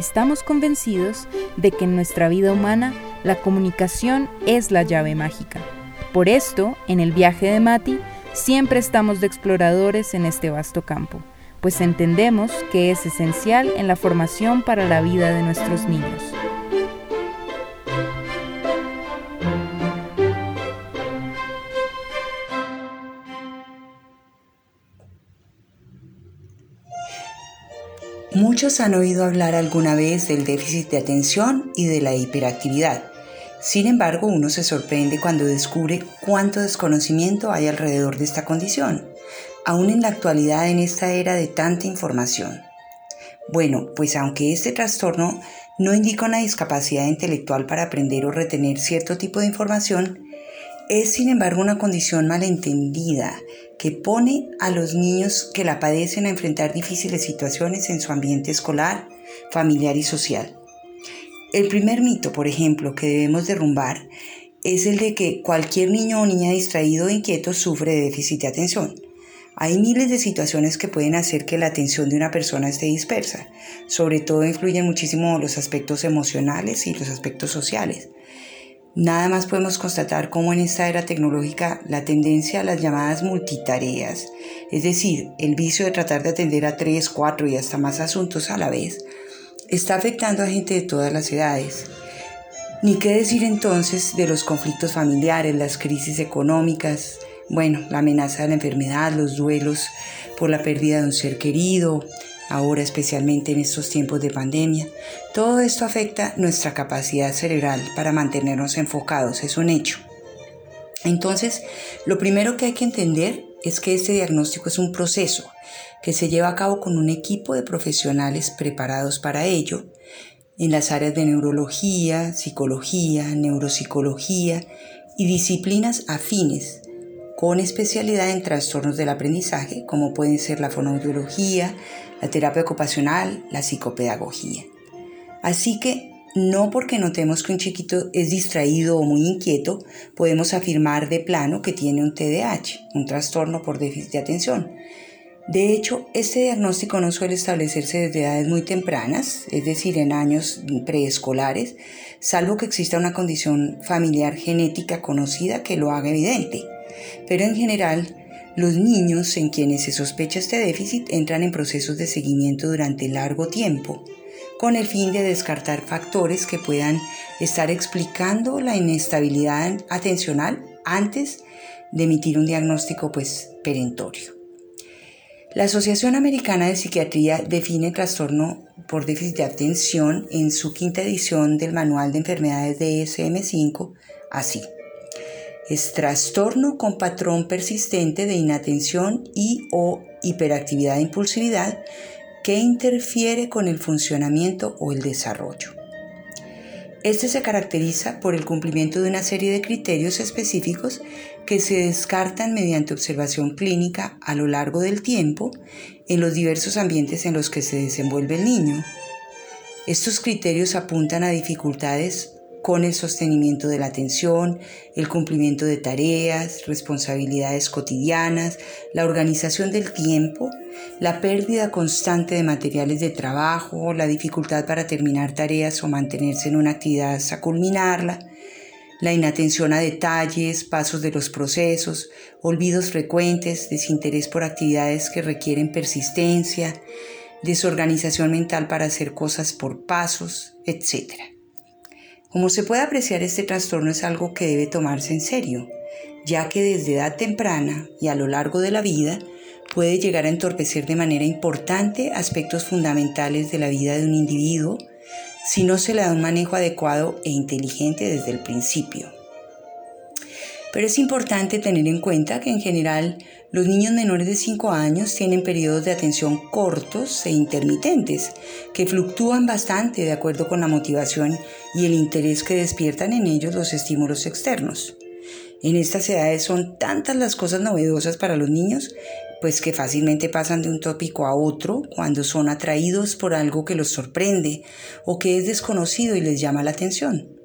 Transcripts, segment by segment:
estamos convencidos de que en nuestra vida humana la comunicación es la llave mágica. Por esto, en el viaje de Mati, siempre estamos de exploradores en este vasto campo, pues entendemos que es esencial en la formación para la vida de nuestros niños. Muchos han oído hablar alguna vez del déficit de atención y de la hiperactividad. Sin embargo, uno se sorprende cuando descubre cuánto desconocimiento hay alrededor de esta condición, aún en la actualidad en esta era de tanta información. Bueno, pues aunque este trastorno no indica una discapacidad intelectual para aprender o retener cierto tipo de información, es sin embargo una condición malentendida que pone a los niños que la padecen a enfrentar difíciles situaciones en su ambiente escolar, familiar y social. El primer mito, por ejemplo, que debemos derrumbar es el de que cualquier niño o niña distraído o inquieto sufre de déficit de atención. Hay miles de situaciones que pueden hacer que la atención de una persona esté dispersa. Sobre todo influyen muchísimo los aspectos emocionales y los aspectos sociales. Nada más podemos constatar cómo en esta era tecnológica la tendencia a las llamadas multitareas, es decir, el vicio de tratar de atender a tres, cuatro y hasta más asuntos a la vez, está afectando a gente de todas las edades. Ni qué decir entonces de los conflictos familiares, las crisis económicas, bueno, la amenaza de la enfermedad, los duelos por la pérdida de un ser querido, ahora especialmente en estos tiempos de pandemia. Todo esto afecta nuestra capacidad cerebral para mantenernos enfocados, es un hecho. Entonces, lo primero que hay que entender es que este diagnóstico es un proceso que se lleva a cabo con un equipo de profesionales preparados para ello en las áreas de neurología, psicología, neuropsicología y disciplinas afines con especialidad en trastornos del aprendizaje como pueden ser la fonoaudiología, la terapia ocupacional, la psicopedagogía. Así que no porque notemos que un chiquito es distraído o muy inquieto, podemos afirmar de plano que tiene un TDAH, un trastorno por déficit de atención. De hecho, este diagnóstico no suele establecerse desde edades muy tempranas, es decir, en años preescolares, salvo que exista una condición familiar genética conocida que lo haga evidente. Pero en general, los niños en quienes se sospecha este déficit entran en procesos de seguimiento durante largo tiempo, con el fin de descartar factores que puedan estar explicando la inestabilidad atencional antes de emitir un diagnóstico pues perentorio. La Asociación Americana de Psiquiatría define trastorno por déficit de atención en su quinta edición del Manual de Enfermedades de DSM-5 así es trastorno con patrón persistente de inatención y o hiperactividad e impulsividad que interfiere con el funcionamiento o el desarrollo. Este se caracteriza por el cumplimiento de una serie de criterios específicos que se descartan mediante observación clínica a lo largo del tiempo en los diversos ambientes en los que se desenvuelve el niño. Estos criterios apuntan a dificultades con el sostenimiento de la atención, el cumplimiento de tareas, responsabilidades cotidianas, la organización del tiempo, la pérdida constante de materiales de trabajo, la dificultad para terminar tareas o mantenerse en una actividad hasta culminarla, la inatención a detalles, pasos de los procesos, olvidos frecuentes, desinterés por actividades que requieren persistencia, desorganización mental para hacer cosas por pasos, etc. Como se puede apreciar, este trastorno es algo que debe tomarse en serio, ya que desde edad temprana y a lo largo de la vida puede llegar a entorpecer de manera importante aspectos fundamentales de la vida de un individuo si no se le da un manejo adecuado e inteligente desde el principio. Pero es importante tener en cuenta que en general los niños menores de 5 años tienen periodos de atención cortos e intermitentes, que fluctúan bastante de acuerdo con la motivación y el interés que despiertan en ellos los estímulos externos. En estas edades son tantas las cosas novedosas para los niños, pues que fácilmente pasan de un tópico a otro cuando son atraídos por algo que los sorprende o que es desconocido y les llama la atención.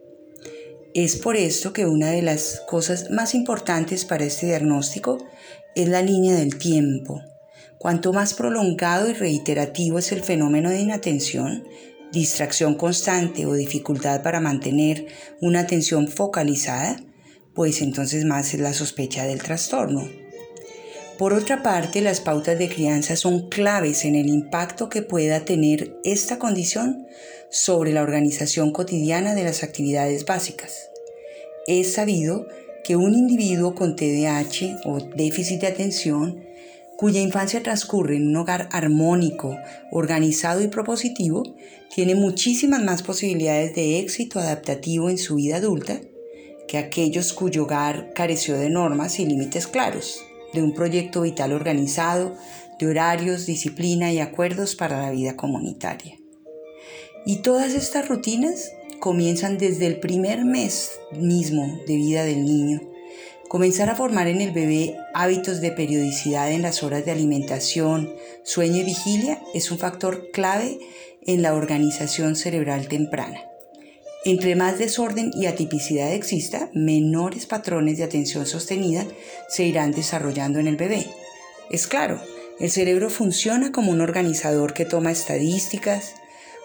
Es por esto que una de las cosas más importantes para este diagnóstico es la línea del tiempo. Cuanto más prolongado y reiterativo es el fenómeno de inatención, distracción constante o dificultad para mantener una atención focalizada, pues entonces más es la sospecha del trastorno. Por otra parte, las pautas de crianza son claves en el impacto que pueda tener esta condición sobre la organización cotidiana de las actividades básicas. Es sabido que un individuo con TDAH o déficit de atención, cuya infancia transcurre en un hogar armónico, organizado y propositivo, tiene muchísimas más posibilidades de éxito adaptativo en su vida adulta que aquellos cuyo hogar careció de normas y límites claros de un proyecto vital organizado, de horarios, disciplina y acuerdos para la vida comunitaria. Y todas estas rutinas comienzan desde el primer mes mismo de vida del niño. Comenzar a formar en el bebé hábitos de periodicidad en las horas de alimentación, sueño y vigilia es un factor clave en la organización cerebral temprana. Entre más desorden y atipicidad exista, menores patrones de atención sostenida se irán desarrollando en el bebé. Es claro, el cerebro funciona como un organizador que toma estadísticas,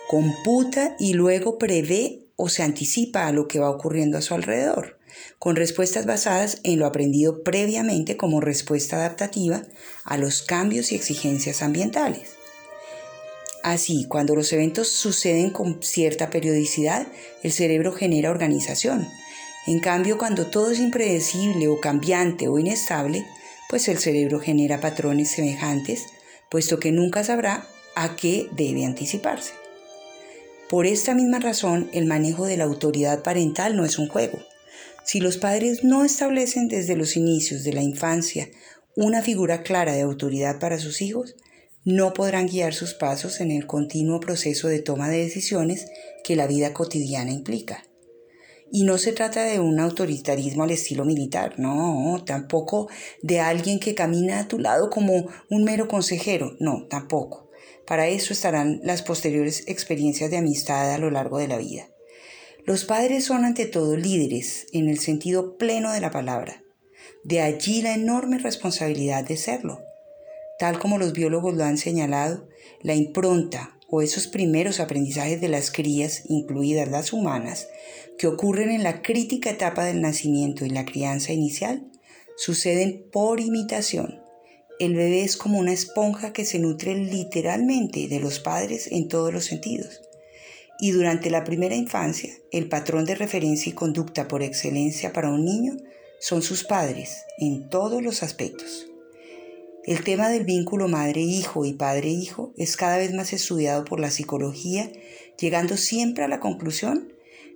computa y luego prevé o se anticipa a lo que va ocurriendo a su alrededor, con respuestas basadas en lo aprendido previamente como respuesta adaptativa a los cambios y exigencias ambientales. Así, cuando los eventos suceden con cierta periodicidad, el cerebro genera organización. En cambio, cuando todo es impredecible o cambiante o inestable, pues el cerebro genera patrones semejantes, puesto que nunca sabrá a qué debe anticiparse. Por esta misma razón, el manejo de la autoridad parental no es un juego. Si los padres no establecen desde los inicios de la infancia una figura clara de autoridad para sus hijos, no podrán guiar sus pasos en el continuo proceso de toma de decisiones que la vida cotidiana implica. Y no se trata de un autoritarismo al estilo militar, no, tampoco de alguien que camina a tu lado como un mero consejero, no, tampoco. Para eso estarán las posteriores experiencias de amistad a lo largo de la vida. Los padres son ante todo líderes en el sentido pleno de la palabra. De allí la enorme responsabilidad de serlo. Tal como los biólogos lo han señalado, la impronta o esos primeros aprendizajes de las crías, incluidas las humanas, que ocurren en la crítica etapa del nacimiento y la crianza inicial, suceden por imitación. El bebé es como una esponja que se nutre literalmente de los padres en todos los sentidos. Y durante la primera infancia, el patrón de referencia y conducta por excelencia para un niño son sus padres en todos los aspectos. El tema del vínculo madre-hijo y padre-hijo es cada vez más estudiado por la psicología, llegando siempre a la conclusión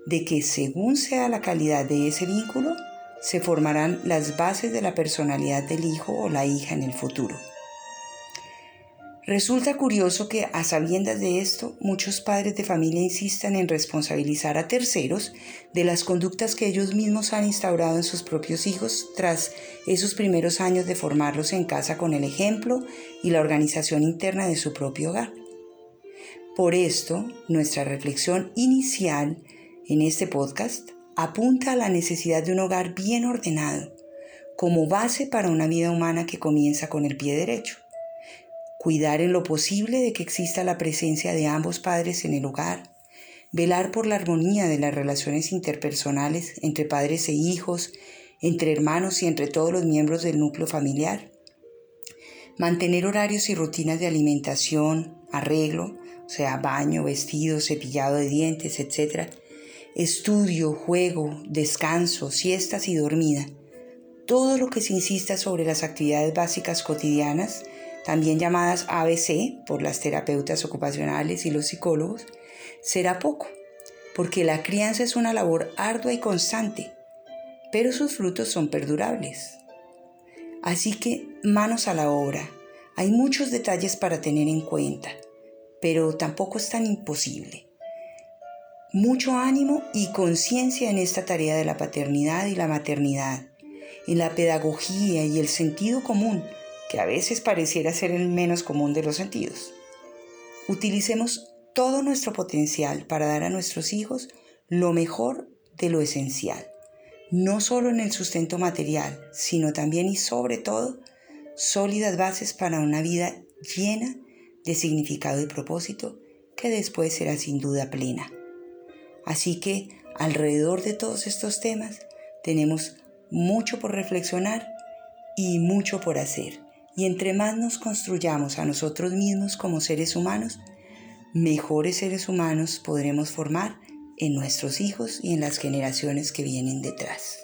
de que según sea la calidad de ese vínculo, se formarán las bases de la personalidad del hijo o la hija en el futuro. Resulta curioso que a sabiendas de esto, muchos padres de familia insistan en responsabilizar a terceros de las conductas que ellos mismos han instaurado en sus propios hijos tras esos primeros años de formarlos en casa con el ejemplo y la organización interna de su propio hogar. Por esto, nuestra reflexión inicial en este podcast apunta a la necesidad de un hogar bien ordenado como base para una vida humana que comienza con el pie derecho cuidar en lo posible de que exista la presencia de ambos padres en el hogar, velar por la armonía de las relaciones interpersonales entre padres e hijos, entre hermanos y entre todos los miembros del núcleo familiar, mantener horarios y rutinas de alimentación, arreglo, o sea, baño, vestido, cepillado de dientes, etc., estudio, juego, descanso, siestas y dormida, todo lo que se insista sobre las actividades básicas cotidianas también llamadas ABC por las terapeutas ocupacionales y los psicólogos, será poco, porque la crianza es una labor ardua y constante, pero sus frutos son perdurables. Así que manos a la obra. Hay muchos detalles para tener en cuenta, pero tampoco es tan imposible. Mucho ánimo y conciencia en esta tarea de la paternidad y la maternidad, en la pedagogía y el sentido común que a veces pareciera ser el menos común de los sentidos. Utilicemos todo nuestro potencial para dar a nuestros hijos lo mejor de lo esencial, no solo en el sustento material, sino también y sobre todo sólidas bases para una vida llena de significado y propósito que después será sin duda plena. Así que alrededor de todos estos temas tenemos mucho por reflexionar y mucho por hacer. Y entre más nos construyamos a nosotros mismos como seres humanos, mejores seres humanos podremos formar en nuestros hijos y en las generaciones que vienen detrás.